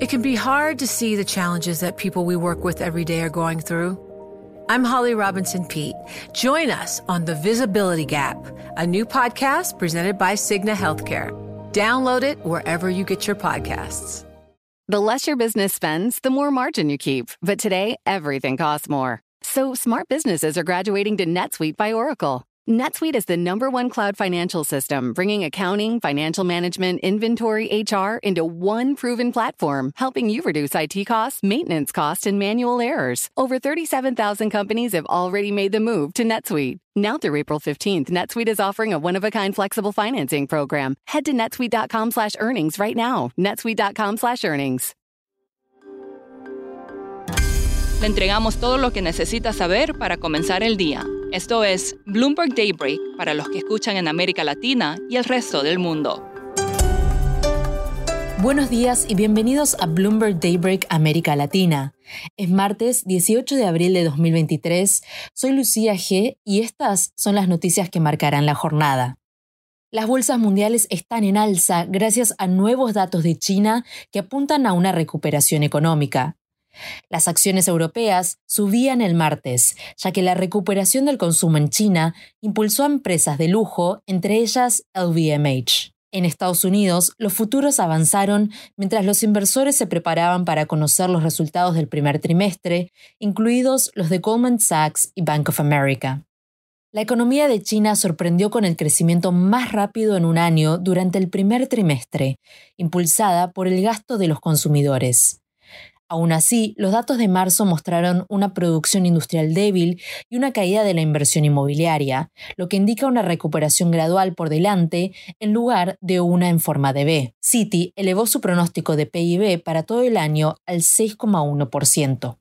It can be hard to see the challenges that people we work with every day are going through. I'm Holly Robinson Pete. Join us on The Visibility Gap, a new podcast presented by Cigna Healthcare. Download it wherever you get your podcasts. The less your business spends, the more margin you keep. But today, everything costs more. So smart businesses are graduating to NetSuite by Oracle. NetSuite is the number one cloud financial system, bringing accounting, financial management, inventory, HR into one proven platform, helping you reduce IT costs, maintenance costs, and manual errors. Over 37,000 companies have already made the move to NetSuite. Now through April 15th, NetSuite is offering a one-of-a-kind flexible financing program. Head to netsuite.com slash earnings right now. netsuite.com slash earnings. Le entregamos todo lo que necesita saber para comenzar el día. Esto es Bloomberg Daybreak para los que escuchan en América Latina y el resto del mundo. Buenos días y bienvenidos a Bloomberg Daybreak América Latina. Es martes 18 de abril de 2023. Soy Lucía G y estas son las noticias que marcarán la jornada. Las bolsas mundiales están en alza gracias a nuevos datos de China que apuntan a una recuperación económica. Las acciones europeas subían el martes, ya que la recuperación del consumo en China impulsó a empresas de lujo, entre ellas LVMH. En Estados Unidos, los futuros avanzaron mientras los inversores se preparaban para conocer los resultados del primer trimestre, incluidos los de Goldman Sachs y Bank of America. La economía de China sorprendió con el crecimiento más rápido en un año durante el primer trimestre, impulsada por el gasto de los consumidores. Aún así, los datos de marzo mostraron una producción industrial débil y una caída de la inversión inmobiliaria, lo que indica una recuperación gradual por delante en lugar de una en forma de B. Citi elevó su pronóstico de PIB para todo el año al 6,1%.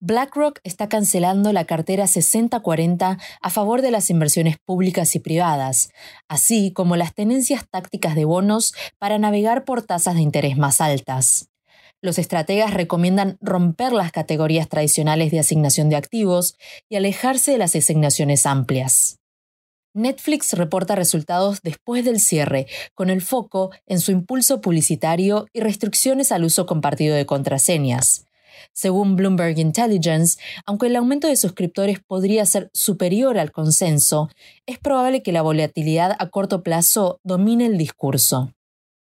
BlackRock está cancelando la cartera 60-40 a favor de las inversiones públicas y privadas, así como las tenencias tácticas de bonos para navegar por tasas de interés más altas. Los estrategas recomiendan romper las categorías tradicionales de asignación de activos y alejarse de las asignaciones amplias. Netflix reporta resultados después del cierre, con el foco en su impulso publicitario y restricciones al uso compartido de contraseñas. Según Bloomberg Intelligence, aunque el aumento de suscriptores podría ser superior al consenso, es probable que la volatilidad a corto plazo domine el discurso.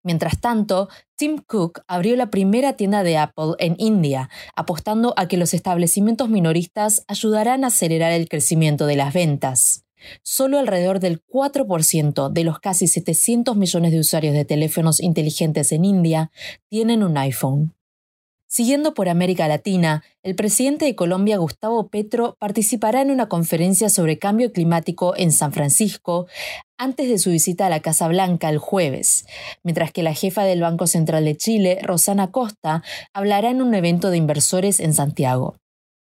Mientras tanto, Tim Cook abrió la primera tienda de Apple en India, apostando a que los establecimientos minoristas ayudarán a acelerar el crecimiento de las ventas. Solo alrededor del 4% de los casi 700 millones de usuarios de teléfonos inteligentes en India tienen un iPhone. Siguiendo por América Latina, el presidente de Colombia, Gustavo Petro, participará en una conferencia sobre cambio climático en San Francisco antes de su visita a la Casa Blanca el jueves, mientras que la jefa del Banco Central de Chile, Rosana Costa, hablará en un evento de inversores en Santiago.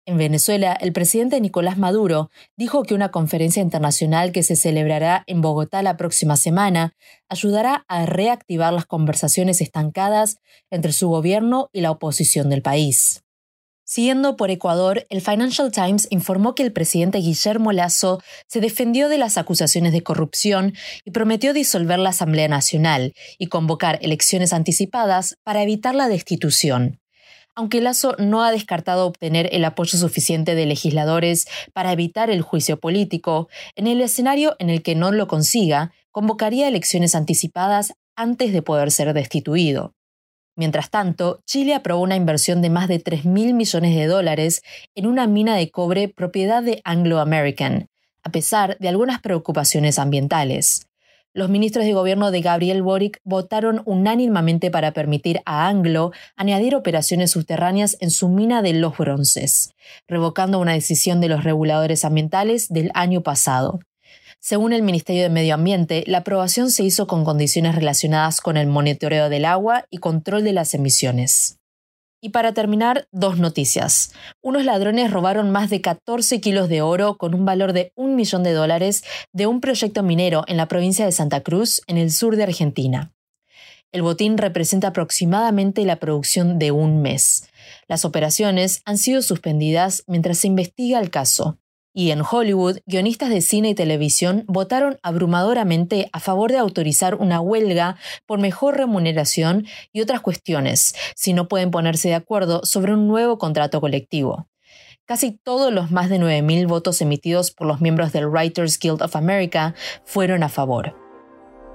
En Venezuela, el presidente Nicolás Maduro dijo que una conferencia internacional que se celebrará en Bogotá la próxima semana ayudará a reactivar las conversaciones estancadas entre su gobierno y la oposición del país. Siguiendo por Ecuador, el Financial Times informó que el presidente Guillermo Lazo se defendió de las acusaciones de corrupción y prometió disolver la Asamblea Nacional y convocar elecciones anticipadas para evitar la destitución aunque Lazo no ha descartado obtener el apoyo suficiente de legisladores para evitar el juicio político, en el escenario en el que no lo consiga, convocaría elecciones anticipadas antes de poder ser destituido. Mientras tanto, Chile aprobó una inversión de más de 3 mil millones de dólares en una mina de cobre propiedad de Anglo American, a pesar de algunas preocupaciones ambientales. Los ministros de gobierno de Gabriel Boric votaron unánimemente para permitir a Anglo añadir operaciones subterráneas en su mina de Los Bronces, revocando una decisión de los reguladores ambientales del año pasado. Según el Ministerio de Medio Ambiente, la aprobación se hizo con condiciones relacionadas con el monitoreo del agua y control de las emisiones. Y para terminar, dos noticias. Unos ladrones robaron más de 14 kilos de oro con un valor de un millón de dólares de un proyecto minero en la provincia de Santa Cruz, en el sur de Argentina. El botín representa aproximadamente la producción de un mes. Las operaciones han sido suspendidas mientras se investiga el caso. Y en Hollywood, guionistas de cine y televisión votaron abrumadoramente a favor de autorizar una huelga por mejor remuneración y otras cuestiones, si no pueden ponerse de acuerdo sobre un nuevo contrato colectivo. Casi todos los más de 9.000 votos emitidos por los miembros del Writers Guild of America fueron a favor.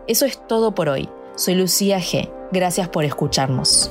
Eso es todo por hoy. Soy Lucía G. Gracias por escucharnos.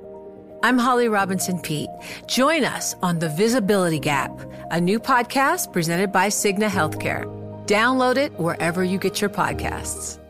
I'm Holly Robinson Pete. Join us on The Visibility Gap, a new podcast presented by Cigna Healthcare. Download it wherever you get your podcasts.